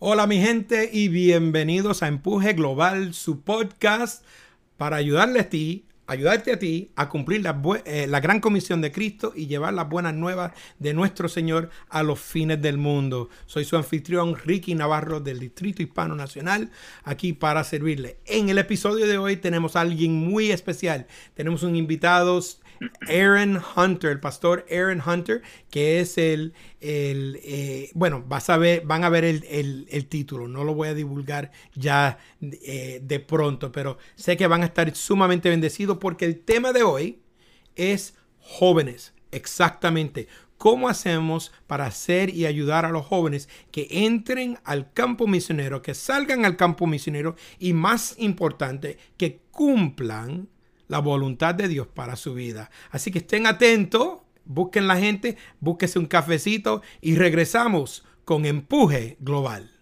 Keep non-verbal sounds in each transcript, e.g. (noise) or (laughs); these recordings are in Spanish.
Hola mi gente y bienvenidos a Empuje Global, su podcast para ayudarle a ti, ayudarte a ti a cumplir la, eh, la, gran comisión de Cristo y llevar las buenas nuevas de nuestro Señor a los fines del mundo. Soy su anfitrión Ricky Navarro del Distrito Hispano Nacional, aquí para servirle. En el episodio de hoy tenemos a alguien muy especial. Tenemos un invitado Aaron Hunter, el pastor Aaron Hunter, que es el, el eh, bueno, vas a ver, van a ver el, título, no lo voy a divulgar ya eh, de pronto, pero sé que van a estar sumamente bendecidos porque el tema de hoy es jóvenes, exactamente. ¿Cómo hacemos para hacer y ayudar a los jóvenes que entren al campo misionero, que salgan al campo misionero y más importante, que cumplan la voluntad de Dios para su vida. Así que estén atentos, busquen la gente, búsquese un cafecito y regresamos con Empuje Global.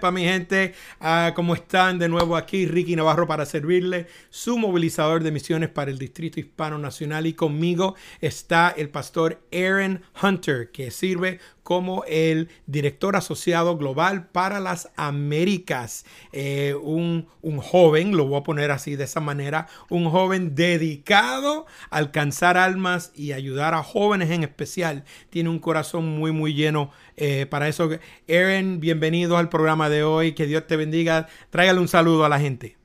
Para mi gente, uh, ¿cómo están? De nuevo aquí, Ricky Navarro para servirle, su movilizador de misiones para el Distrito Hispano Nacional. Y conmigo está el pastor Aaron Hunter, que sirve como el director asociado global para las Américas. Eh, un, un, joven, lo voy a poner así de esa manera, un joven dedicado a alcanzar almas y ayudar a jóvenes en especial. Tiene un corazón muy, muy lleno eh, para eso. Aaron, bienvenido al programa de hoy. Que Dios te bendiga. Tráigale un saludo a la gente.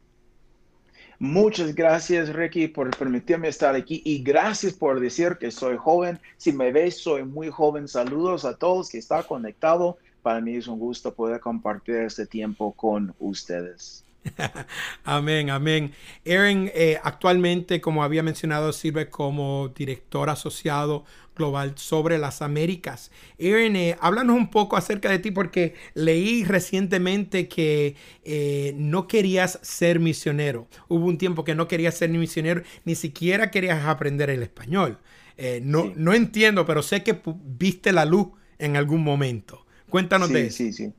Muchas gracias, Ricky, por permitirme estar aquí y gracias por decir que soy joven. Si me ves, soy muy joven. Saludos a todos que están conectados. Para mí es un gusto poder compartir este tiempo con ustedes. (laughs) amén, amén. Aaron, eh, actualmente, como había mencionado, sirve como director asociado global sobre las Américas. Aaron, eh, háblanos un poco acerca de ti porque leí recientemente que eh, no querías ser misionero. Hubo un tiempo que no querías ser ni misionero, ni siquiera querías aprender el español. Eh, no, no entiendo, pero sé que viste la luz en algún momento. Cuéntanos de eso. Sí, sí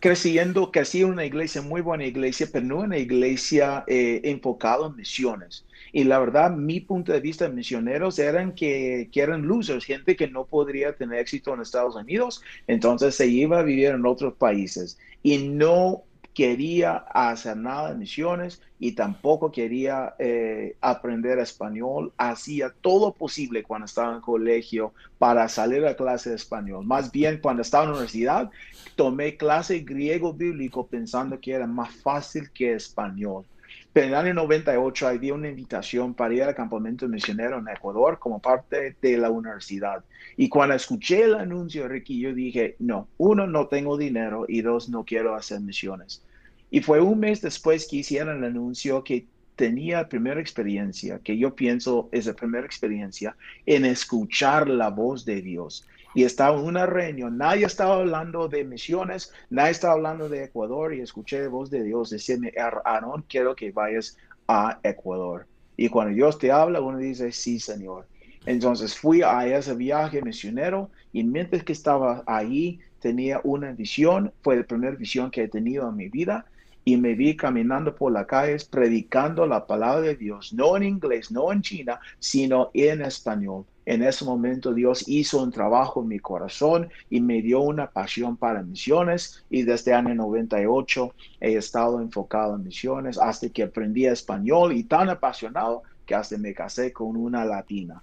creciendo, crecí en una iglesia, muy buena iglesia, pero no una iglesia eh, enfocada en misiones. Y la verdad, mi punto de vista de misioneros eran que, que, eran losers, gente que no podría tener éxito en Estados Unidos, entonces se iba a vivir en otros países. Y no quería hacer nada de misiones y tampoco quería eh, aprender español. Hacía todo posible cuando estaba en colegio para salir a clase de español. Más bien cuando estaba en la universidad, tomé clase griego bíblico pensando que era más fácil que español. Pero en el año 98 había una invitación para ir al campamento misionero en Ecuador como parte de la universidad. Y cuando escuché el anuncio, Ricky, yo dije, no, uno, no tengo dinero y dos, no quiero hacer misiones. Y fue un mes después que hicieron el anuncio que tenía primera experiencia, que yo pienso es la primera experiencia en escuchar la voz de Dios. Y estaba en una reunión, nadie estaba hablando de misiones, nadie estaba hablando de Ecuador y escuché la voz de Dios decirme, Aaron, quiero que vayas a Ecuador. Y cuando Dios te habla, uno dice, sí, Señor. Entonces fui a ese viaje misionero y mientras que estaba ahí tenía una visión, fue la primera visión que he tenido en mi vida y me vi caminando por las calles predicando la palabra de Dios, no en inglés, no en china, sino en español. En ese momento Dios hizo un trabajo en mi corazón y me dio una pasión para misiones y desde el año 98 he estado enfocado en misiones hasta que aprendí español y tan apasionado que hasta me casé con una latina.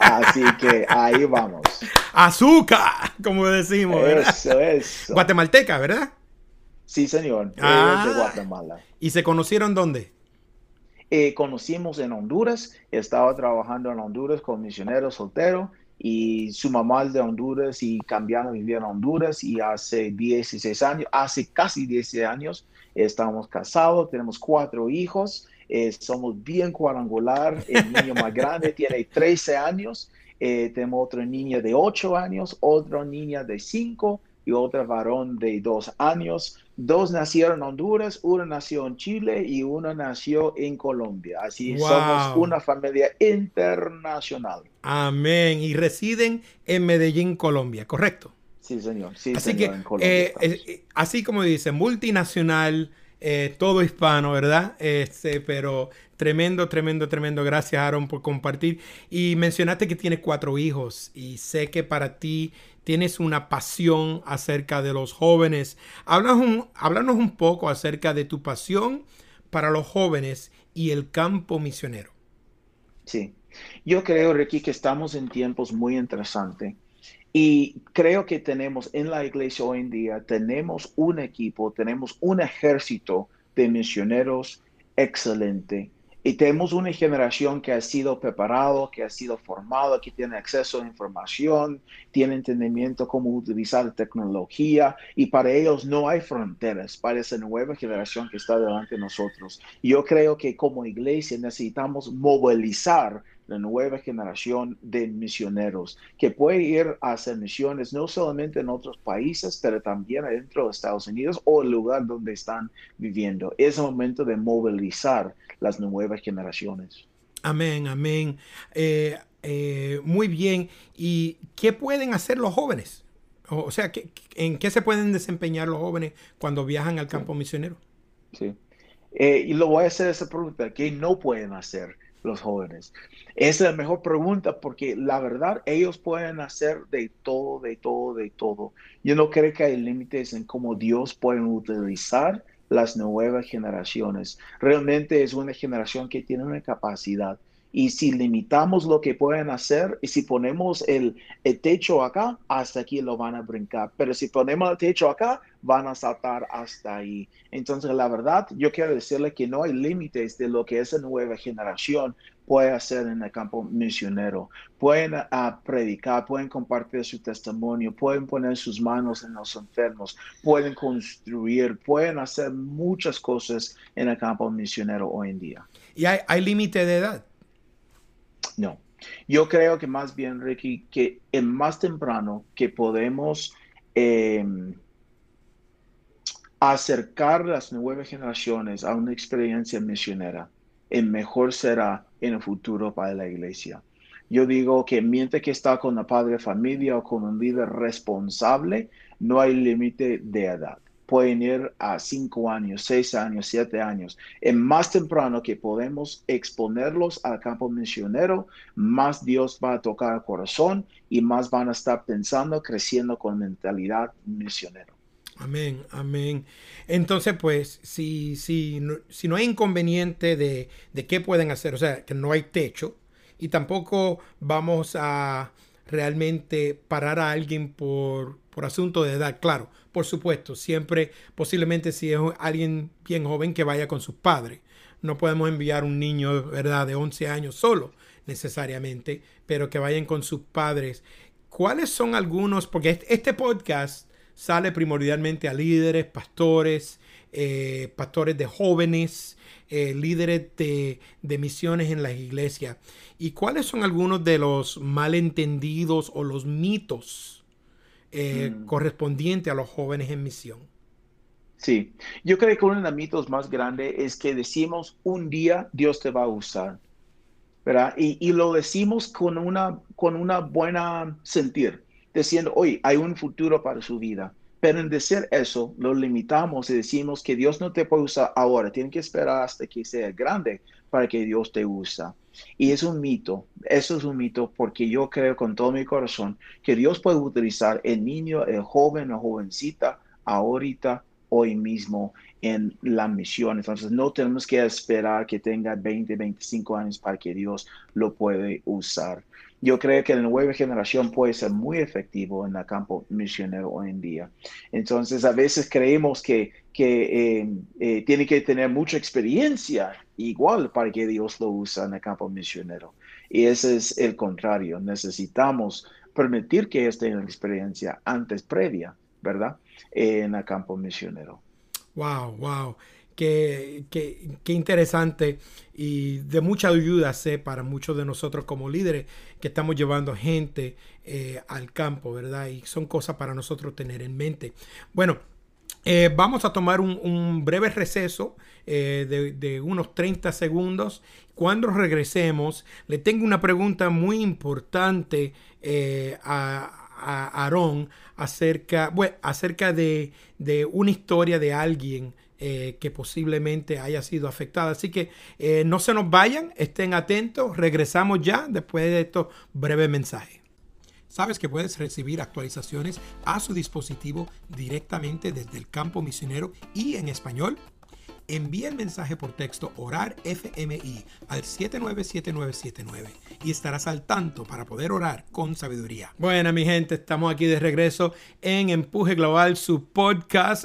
Así que ahí vamos. Azúcar, como decimos. Eso, es. Guatemalteca, ¿verdad? Sí, señor, de ah. Guatemala. ¿Y se conocieron dónde? Eh, conocimos en Honduras, estaba trabajando en Honduras con misioneros solteros y su mamá es de Honduras y cambiaron a vivir en Honduras y hace 16 años, hace casi 16 años estamos casados, tenemos cuatro hijos, eh, somos bien cuadrangular, el niño más (laughs) grande tiene 13 años, eh, tenemos otra niña de 8 años, otra niña de 5 y otra varón de dos años. Dos nacieron en Honduras, uno nació en Chile y uno nació en Colombia. Así somos una familia internacional. Amén. Y residen en Medellín, Colombia, ¿correcto? Sí, señor. Sí, así que, eh, eh, así como dice, multinacional, eh, todo hispano, ¿verdad? Este, pero tremendo, tremendo, tremendo. Gracias, Aaron, por compartir. Y mencionaste que tienes cuatro hijos y sé que para ti tienes una pasión acerca de los jóvenes. Háblanos un, háblanos un poco acerca de tu pasión para los jóvenes y el campo misionero. Sí, yo creo, Ricky, que estamos en tiempos muy interesantes. Y creo que tenemos en la iglesia hoy en día, tenemos un equipo, tenemos un ejército de misioneros excelente y tenemos una generación que ha sido preparado, que ha sido formado, que tiene acceso a información, tiene entendimiento cómo utilizar tecnología y para ellos no hay fronteras para esa nueva generación que está delante de nosotros. Yo creo que como iglesia necesitamos movilizar la nueva generación de misioneros que puede ir a hacer misiones no solamente en otros países, pero también dentro de Estados Unidos o el lugar donde están viviendo. Es el momento de movilizar las nuevas generaciones. Amén, amén. Eh, eh, muy bien. ¿Y qué pueden hacer los jóvenes? O sea, ¿en qué se pueden desempeñar los jóvenes cuando viajan al campo misionero? Sí. Eh, y lo voy a hacer esa pregunta. ¿Qué no pueden hacer? Los jóvenes? Esa es la mejor pregunta porque la verdad ellos pueden hacer de todo, de todo, de todo. Yo no creo que hay límites en cómo Dios puede utilizar las nuevas generaciones. Realmente es una generación que tiene una capacidad. Y si limitamos lo que pueden hacer y si ponemos el, el, techo acá, hasta aquí lo van a brincar. Pero si ponemos el techo acá, van a saltar hasta ahí. Entonces, la verdad, yo quiero decirle que no hay límites de lo que esa nueva generación puede hacer en el campo misionero. Pueden uh, predicar, pueden compartir su testimonio, pueden poner sus manos en los enfermos, pueden construir, pueden hacer muchas cosas en el campo misionero hoy en día. ¿Y hay, hay límite de edad? No. Yo creo que más bien, Ricky, que en más temprano que podemos... Eh, acercar las nuevas generaciones a una experiencia misionera, el mejor será en el futuro para la iglesia. Yo digo que mientras que está con la padre familia o con un líder responsable, no hay límite de edad. Pueden ir a cinco años, seis años, siete años. En más temprano que podemos exponerlos al campo misionero, más Dios va a tocar el corazón y más van a estar pensando, creciendo con mentalidad misionera. Amén, amén. Entonces, pues, si, si, no, si no hay inconveniente de, de qué pueden hacer, o sea, que no hay techo, y tampoco vamos a realmente parar a alguien por, por asunto de edad. Claro, por supuesto, siempre, posiblemente si es alguien bien joven que vaya con sus padres. No podemos enviar un niño, ¿verdad?, de 11 años solo, necesariamente, pero que vayan con sus padres. ¿Cuáles son algunos? Porque este podcast sale primordialmente a líderes, pastores, eh, pastores de jóvenes, eh, líderes de, misiones en las iglesias. ¿Y cuáles son algunos de los malentendidos o los mitos eh, mm. correspondientes a los jóvenes en misión? Sí, yo creo que uno de los mitos más grandes es que decimos un día Dios te va a usar, ¿verdad? Y, y lo decimos con una, con una buena sentir diciendo, hoy hay un futuro para su vida. Pero en decir eso, lo limitamos y decimos que Dios no te puede usar ahora, tiene que esperar hasta que sea grande para que Dios te usa. Y es un mito, eso es un mito porque yo creo con todo mi corazón que Dios puede utilizar el niño, el joven o jovencita ahorita, hoy mismo en la misión. Entonces no tenemos que esperar que tenga 20, 25 años para que Dios lo puede usar. Yo creo que la nueva generación puede ser muy efectivo en el campo misionero hoy en día. Entonces, a veces creemos que, que eh, eh, tiene que tener mucha experiencia igual para que Dios lo use en el campo misionero. Y ese es el contrario. Necesitamos permitir que esté en experiencia antes previa, ¿verdad? en el campo misionero. Wow, wow. Qué, interesante y de mucha ayuda sé para muchos de nosotros como líderes que estamos llevando gente eh, al campo, ¿verdad? Y son cosas para nosotros tener en mente. Bueno, eh, vamos a tomar un, breve receso eh, de, unos 30 segundos. Cuando regresemos, le tengo una pregunta muy importante a, Aarón acerca, bueno, acerca de, de, una historia de alguien eh, que posiblemente haya sido afectada. Así que eh, no se nos vayan, estén atentos, regresamos ya después de estos breves mensajes. Sabes que puedes recibir actualizaciones a su dispositivo directamente desde el campo misionero y en español envía el mensaje por texto orar FMI al 797979 y estarás al tanto para poder orar con sabiduría. Bueno, mi gente, estamos aquí de regreso en Empuje Global, su podcast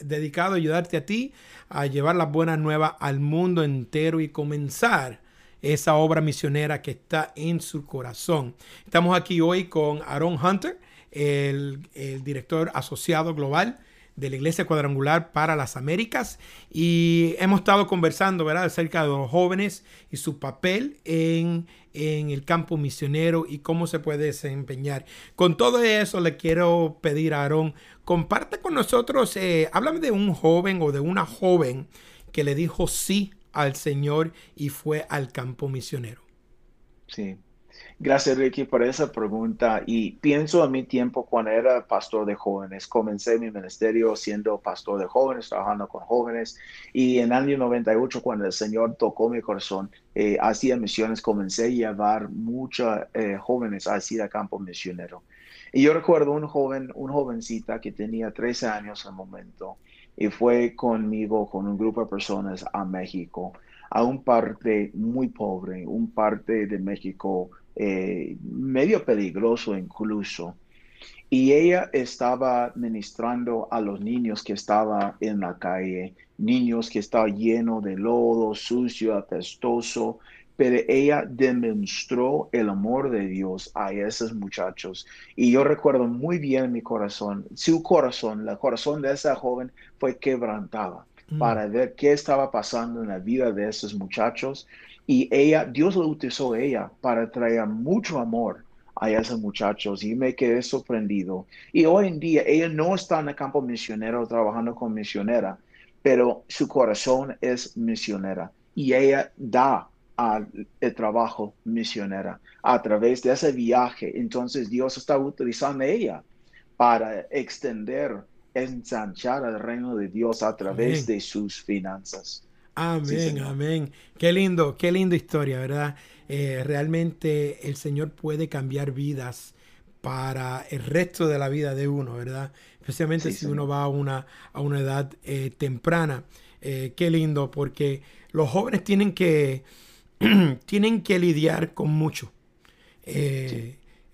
dedicado a ayudarte a ti a llevar las buenas nuevas al mundo entero y comenzar esa obra misionera que está en su corazón. Estamos aquí hoy con Aaron Hunter, el, el director asociado global de la Iglesia Cuadrangular para las Américas y hemos estado conversando ¿verdad? acerca de los jóvenes y su papel en, el campo misionero y cómo se puede desempeñar. Con todo eso le quiero pedir a Aarón, comparte con nosotros, eh, háblame de un joven o de una joven que le dijo sí al Señor y fue al campo misionero. Sí, Gracias, Ricky, por esa pregunta. Y pienso en mi tiempo cuando era pastor de jóvenes. Comencé mi ministerio siendo pastor de jóvenes, trabajando con jóvenes. Y en el año 98, cuando el Señor tocó mi corazón, eh, hacía misiones, comencé a llevar muchos eh, jóvenes hacia campo misionero. Y yo recuerdo un joven, una jovencita que tenía 13 años al momento y fue conmigo, con un grupo de personas a México, a un parte muy pobre, un parte de México eh, medio peligroso incluso. Y ella estaba ministrando a los niños que estaban en la calle, niños que estaban llenos de lodo, sucio, apestoso, pero ella demostró el amor de Dios a esos muchachos. Y yo recuerdo muy bien mi corazón, su corazón, el corazón de esa joven fue quebrantado mm. para ver qué estaba pasando en la vida de esos muchachos. Y ella, Dios lo utilizó ella para traer mucho amor a esos muchachos y me quedé sorprendido. Y hoy en día ella no está en el campo misionero trabajando con misionera, pero su corazón es misionera y ella da al el trabajo misionera a través de ese viaje. Entonces Dios está utilizando a ella para extender, ensanchar el reino de Dios a través de sus finanzas. Amén, amén. Qué lindo, qué linda historia, ¿verdad? Eh, realmente el Señor puede cambiar vidas para el resto de la vida de uno, ¿verdad? Especialmente si uno va a una, a una edad eh, temprana. Eh, qué lindo, porque los jóvenes tienen que, (clears throat) tienen que lidiar con mucho.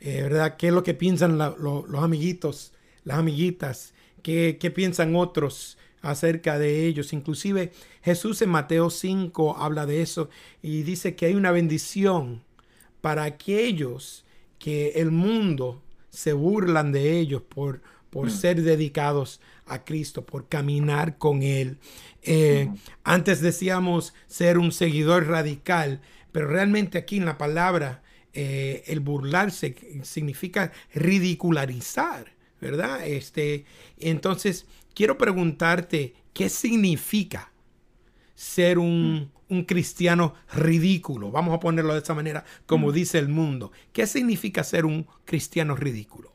¿Verdad? ¿Qué es lo que piensan los amiguitos, las amiguitas? ¿Qué, ¿Qué piensan otros? Acerca de ellos. Inclusive Jesús en Mateo 5 habla de eso y dice que hay una bendición para aquellos que el mundo se burlan de ellos por, por mm. ser dedicados a Cristo, por caminar con Él. Eh, antes decíamos ser un seguidor radical, pero realmente aquí en la palabra eh, el burlarse significa ridicularizar, ¿verdad? Este, entonces, quiero preguntarte, ¿qué significa ser un, cristiano ridículo? Vamos a ponerlo de esta manera, como mm. dice el mundo. ¿Qué significa ser un cristiano ridículo?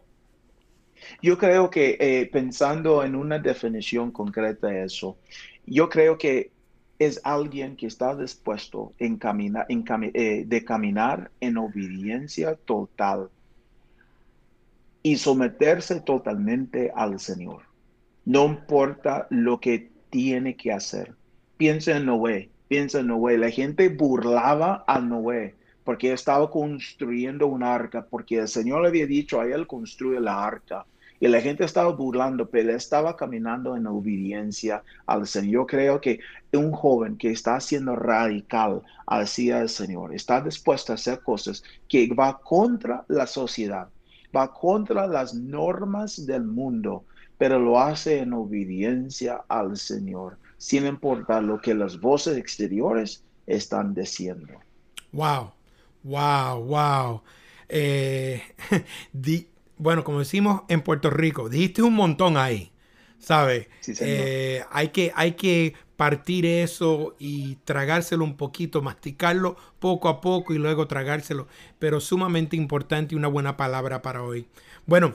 Yo creo que eh, pensando en una definición concreta de eso, yo creo que es alguien que está dispuesto en en eh, de caminar en obediencia total y someterse totalmente al Señor. No importa lo que tiene que hacer. Piensa en Noé, piensa en Noé. La gente burlaba a Noé porque estaba construyendo un arca, porque el Señor le había dicho a él construye la arca. Y la gente estaba burlando, pero él estaba caminando en obediencia al Señor. Yo creo que un joven que está siendo radical hacia el Señor, está dispuesto a hacer cosas que va contra la sociedad, va contra las normas del mundo, pero lo hace en obediencia al Señor. sin importar lo que las voces exteriores están diciendo. Wow, wow, wow. Eh, (laughs) bueno, como decimos en Puerto Rico, dijiste un montón ahí, ¿sabes? Eh, hay, que, hay que partir eso y tragárselo un poquito, masticarlo poco a poco y luego tragárselo, pero sumamente importante y una buena palabra para hoy. Bueno,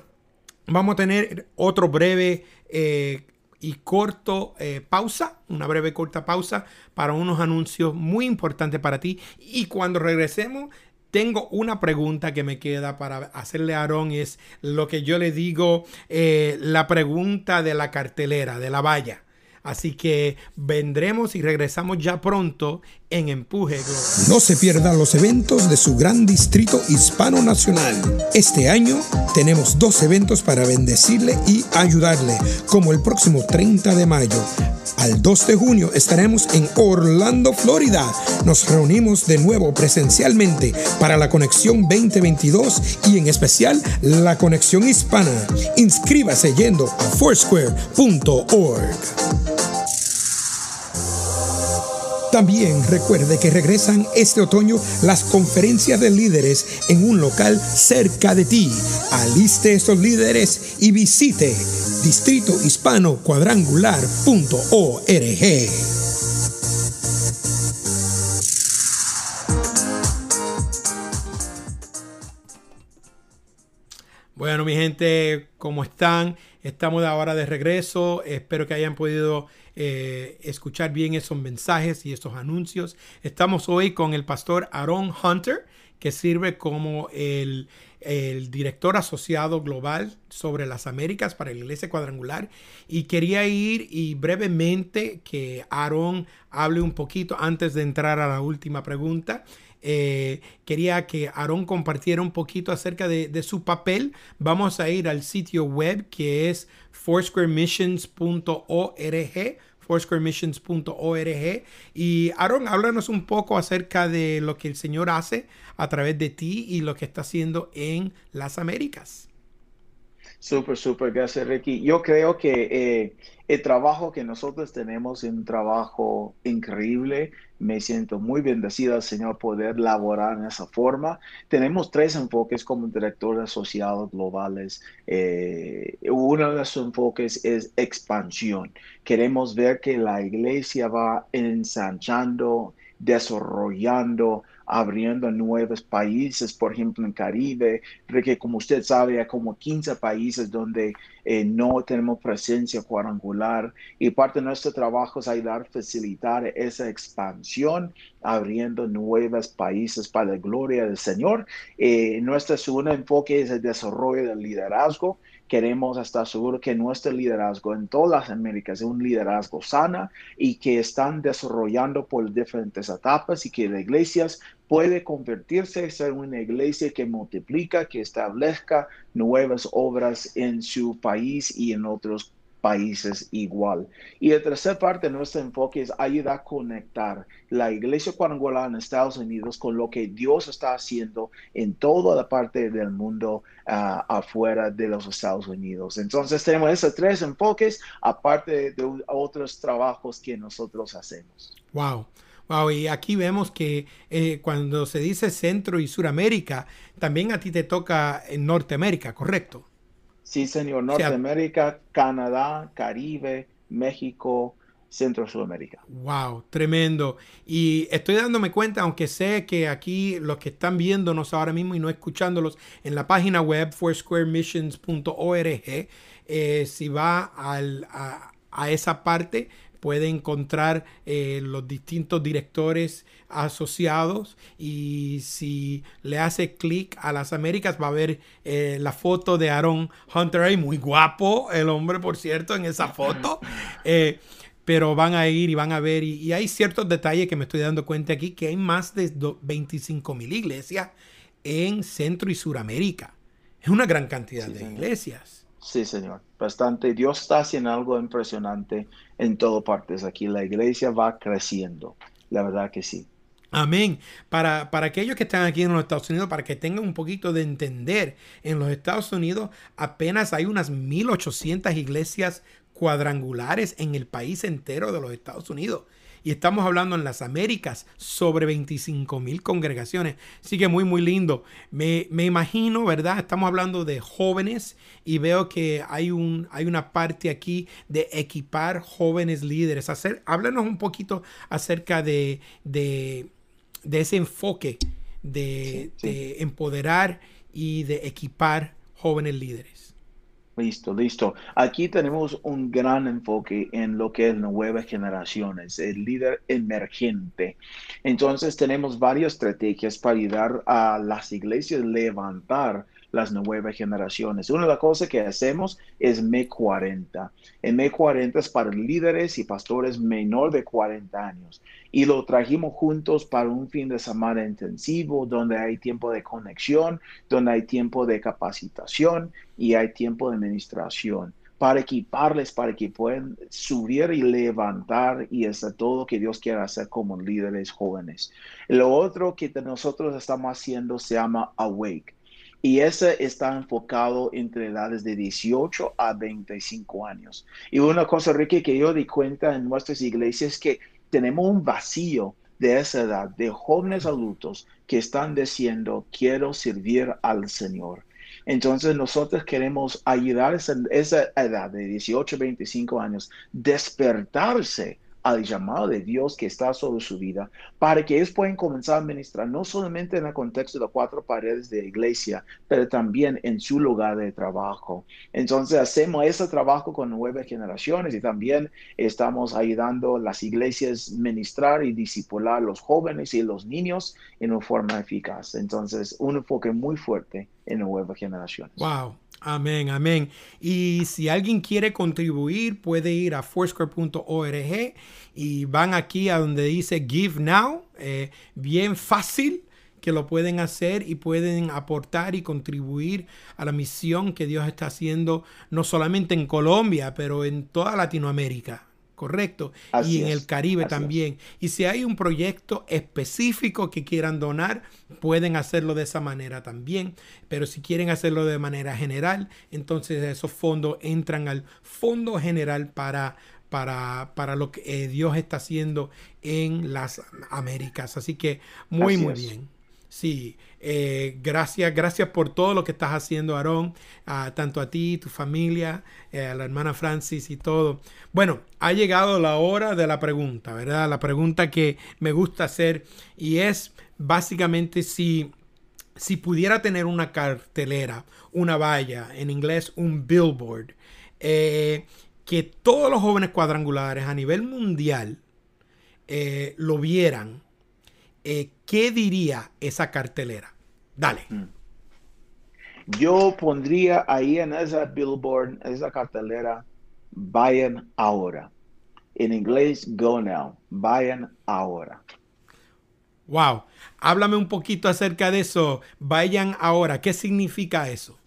vamos a tener otro breve eh, y corto eh, pausa, una breve corta pausa para unos anuncios muy importantes para ti. Y cuando regresemos, tengo una pregunta que me queda para hacerle a Aarón. Es lo que yo le digo, eh, la pregunta de la cartelera, de la valla. Así que vendremos y regresamos ya pronto en Empuje No se pierdan los eventos de su gran distrito hispano nacional. Este año tenemos dos eventos para bendecirle y ayudarle, como el próximo 30 de mayo. Al 2 de junio estaremos en Orlando, Florida. Nos reunimos de nuevo presencialmente para la conexión 2022 y en especial la conexión hispana. Inscríbase yendo a foursquare.org. También recuerde que regresan este otoño las conferencias de líderes en un local cerca de ti. Aliste estos líderes y visite distritohispanocuadrangular.org. Bueno, mi gente, ¿cómo están? Estamos ahora de regreso. Espero que hayan podido eh, escuchar bien esos mensajes y esos anuncios. Estamos hoy con el pastor Aaron Hunter, que sirve como el, director asociado global sobre las Américas para la Iglesia Cuadrangular. Y quería ir y brevemente que Aaron hable un poquito antes de entrar a la última pregunta. Eh, quería que Aaron compartiera un poquito acerca de, de, su papel. Vamos a ir al sitio web que es foursquaremissions.org foursquaremissions.org. Y Aaron, háblanos un poco acerca de lo que el Señor hace a través de ti y lo que está haciendo en las Américas. Súper, súper, gracias Ricky. Yo creo que eh, el trabajo que nosotros tenemos es un trabajo increíble. Me siento muy bendecido, Señor, poder laborar en esa forma. Tenemos tres enfoques como director asociado globales. Eh, uno de los enfoques es expansión. Queremos ver que la iglesia va ensanchando, desarrollando, abriendo nuevos países, por ejemplo en Caribe, porque como usted sabe hay como 15 países donde eh, no tenemos presencia cuadrangular y parte de nuestro trabajo es ayudar a facilitar esa expansión, abriendo nuevos países para la gloria del Señor. Eh, nuestro segundo enfoque es el desarrollo del liderazgo queremos estar seguros que nuestro liderazgo en todas las Américas es un liderazgo sana y que están desarrollando por diferentes etapas y que las iglesias puede convertirse en ser una iglesia que multiplica, que establezca nuevas obras en su país y en otros países igual. Y la tercera parte de nuestro enfoque es ayudar a conectar la iglesia cuadrangular en Estados Unidos con lo que Dios está haciendo en toda la parte del mundo ah, afuera de los Estados Unidos. Entonces tenemos esos tres enfoques, aparte de otros trabajos que nosotros hacemos. Wow. Wow, y aquí vemos que eh, cuando se dice Centro y Suramérica, también a ti te toca en Norteamérica, ¿correcto? Sí, señor. Norteamérica, Canadá, Caribe, México, Centro Sudamérica. Wow, tremendo. Y estoy dándome cuenta, aunque sé que aquí los que están viéndonos ahora mismo y no escuchándolos en la página web foursquaremissions.org, eh, si va a, a esa parte, puede encontrar eh, los distintos directores asociados y si le hace clic a las Américas va a ver eh, la foto de Aaron Hunter muy guapo el hombre por cierto en esa foto. (laughs) Eh, pero van a ir y van a ver, y, hay ciertos detalles que me estoy dando cuenta aquí, que hay más de 25 mil iglesias en Centro y Suramérica. Es una gran cantidad de iglesias. Sí, Señor, bastante. Dios está haciendo algo impresionante en todas partes. Aquí la iglesia va creciendo, la verdad que sí. Amén. Para, para aquellos que están aquí en los Estados Unidos, para que tengan un poquito de entender, en los Estados Unidos apenas hay unas 1.800 iglesias cuadrangulares en el país entero de los Estados Unidos. Y estamos hablando en las Américas sobre 25 mil congregaciones. Así que muy, muy lindo. Me, imagino, ¿verdad? Estamos hablando de jóvenes y veo que hay, un, hay una parte aquí de equipar jóvenes líderes. Hacer, háblanos un poquito acerca de, de, ese enfoque de, de empoderar y de equipar jóvenes líderes. Listo, listo. Aquí tenemos un gran enfoque en lo que es nuevas generaciones, el líder emergente. Entonces tenemos varias estrategias para ayudar a las iglesias a levantar las nuevas generaciones. Una de las cosas que hacemos es M40. El M40 es para líderes y pastores menor de 40 años. Y lo trajimos juntos para un fin de semana intensivo, donde hay tiempo de conexión, donde hay tiempo de capacitación y hay tiempo de administración para equiparles, para que puedan subir y levantar y hacer todo lo que Dios quiere hacer como líderes jóvenes. Lo otro que nosotros estamos haciendo se llama Awake. Y ese está enfocado entre edades de 18 a 25 años. Y una cosa, Ricky, que yo di cuenta en nuestras iglesias es que tenemos un vacío de esa edad, de jóvenes adultos que están diciendo, quiero servir al Señor. Entonces nosotros queremos ayudar a esa, esa edad de 18 a 25 años, despertarse al llamado de Dios que está sobre su vida, para que ellos puedan comenzar a ministrar no solamente en el contexto de cuatro paredes de iglesia, pero también en su lugar de trabajo. Entonces hacemos ese trabajo con nueve generaciones y también estamos ayudando a las iglesias ministrar y disipular a los jóvenes y los niños en una forma eficaz. Entonces, un enfoque muy fuerte en nuevas generaciones. Wow. Amén, amén. Y si alguien quiere contribuir, puede ir a foursquare.org y van aquí a donde dice Give Now. Eh, bien fácil que lo pueden hacer y pueden aportar y contribuir a la misión que Dios está haciendo, no solamente en Colombia, pero en toda Latinoamérica correcto. y en el Caribe también. Y si hay un proyecto específico que quieran donar, pueden hacerlo de esa manera también. Pero si quieren hacerlo de manera general, entonces esos fondos entran al Fondo General para, para, para lo que eh, Dios está haciendo en las Américas. Así que muy, muy bien. Sí, eh, gracias, gracias por todo lo que estás haciendo, Aarón, tanto a ti, tu familia, eh, a la hermana Francis y todo. Bueno, ha llegado la hora de la pregunta, ¿verdad? La pregunta que me gusta hacer y es básicamente si, si pudiera tener una cartelera, una valla, en inglés un billboard, eh, que todos los jóvenes cuadrangulares a nivel mundial lo vieran eh, ¿qué diría esa cartelera? Dale. Mm. Yo pondría ahí en esa billboard, esa cartelera, vayan ahora. En inglés, go now. Vayan ahora. Wow. Háblame un poquito acerca de eso. Vayan ahora. ¿Qué significa eso?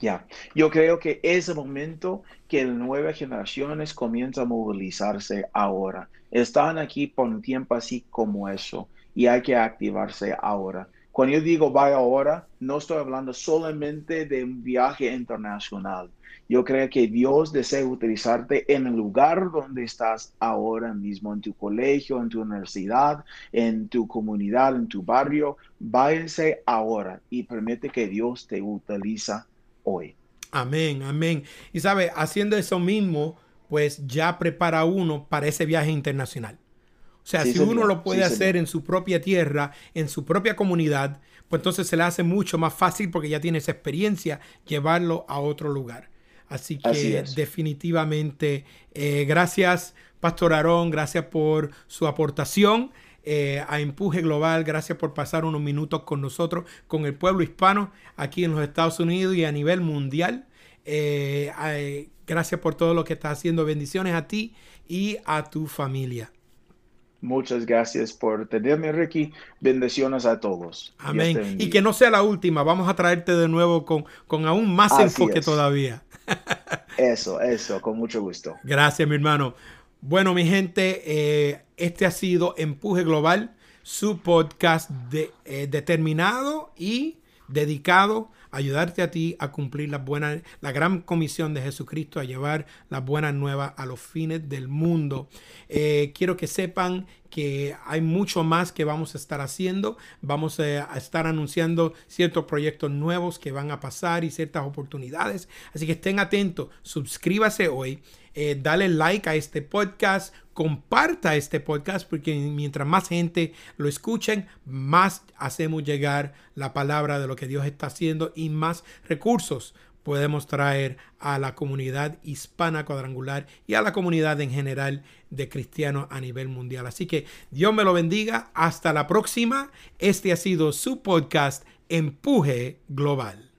Ya, yo creo que es el momento que las nuevas generaciones comienzan a movilizarse ahora. Están aquí por un tiempo así como eso y hay que activarse ahora. Cuando yo digo vaya ahora, no estoy hablando solamente de un viaje internacional. Yo creo que Dios desea utilizarte en el lugar donde estás ahora mismo, en tu colegio, en tu universidad, en tu comunidad, en tu barrio. Váyanse ahora y permite que Dios te utiliza hoy. Amén, amén. Y sabe, haciendo eso mismo, pues ya prepara uno para ese viaje internacional. O sea, si uno lo puede hacer en su propia tierra, en su propia comunidad, pues entonces se le hace mucho más fácil porque ya tiene esa experiencia llevarlo a otro lugar. Así que definitivamente, eh, gracias, Pastor Aarón, gracias por su aportación. Eh, a Empuje Global. Gracias por pasar unos minutos con nosotros, con el pueblo hispano aquí en los Estados Unidos y a nivel mundial. Eh, gracias por todo lo que estás haciendo. Bendiciones a ti y a tu familia. Muchas gracias por tenerme, Ricky. Bendiciones a todos. Amén. Y que no sea la última. Vamos a traerte de nuevo con, con aún más enfoque todavía. eso, eso, con mucho gusto. Gracias, mi hermano. Bueno, mi gente, eh, este ha sido Empuje Global, su podcast de, eh, determinado y dedicado a ayudarte a ti a cumplir la buena, la gran comisión de Jesucristo, a llevar las buenas nuevas a los fines del mundo. Eh, quiero que sepan que hay mucho más que vamos a estar haciendo. Vamos a estar anunciando ciertos proyectos nuevos que van a pasar y ciertas oportunidades. Así que estén atentos, suscríbase hoy eh, dale like a este podcast, comparta este podcast, porque mientras más gente lo escuchen, más hacemos llegar la palabra de lo que Dios está haciendo y más recursos podemos traer a la comunidad hispana cuadrangular y a la comunidad en general de cristianos a nivel mundial. Así que Dios me lo bendiga. Hasta la próxima. Este ha sido su podcast Empuje Global.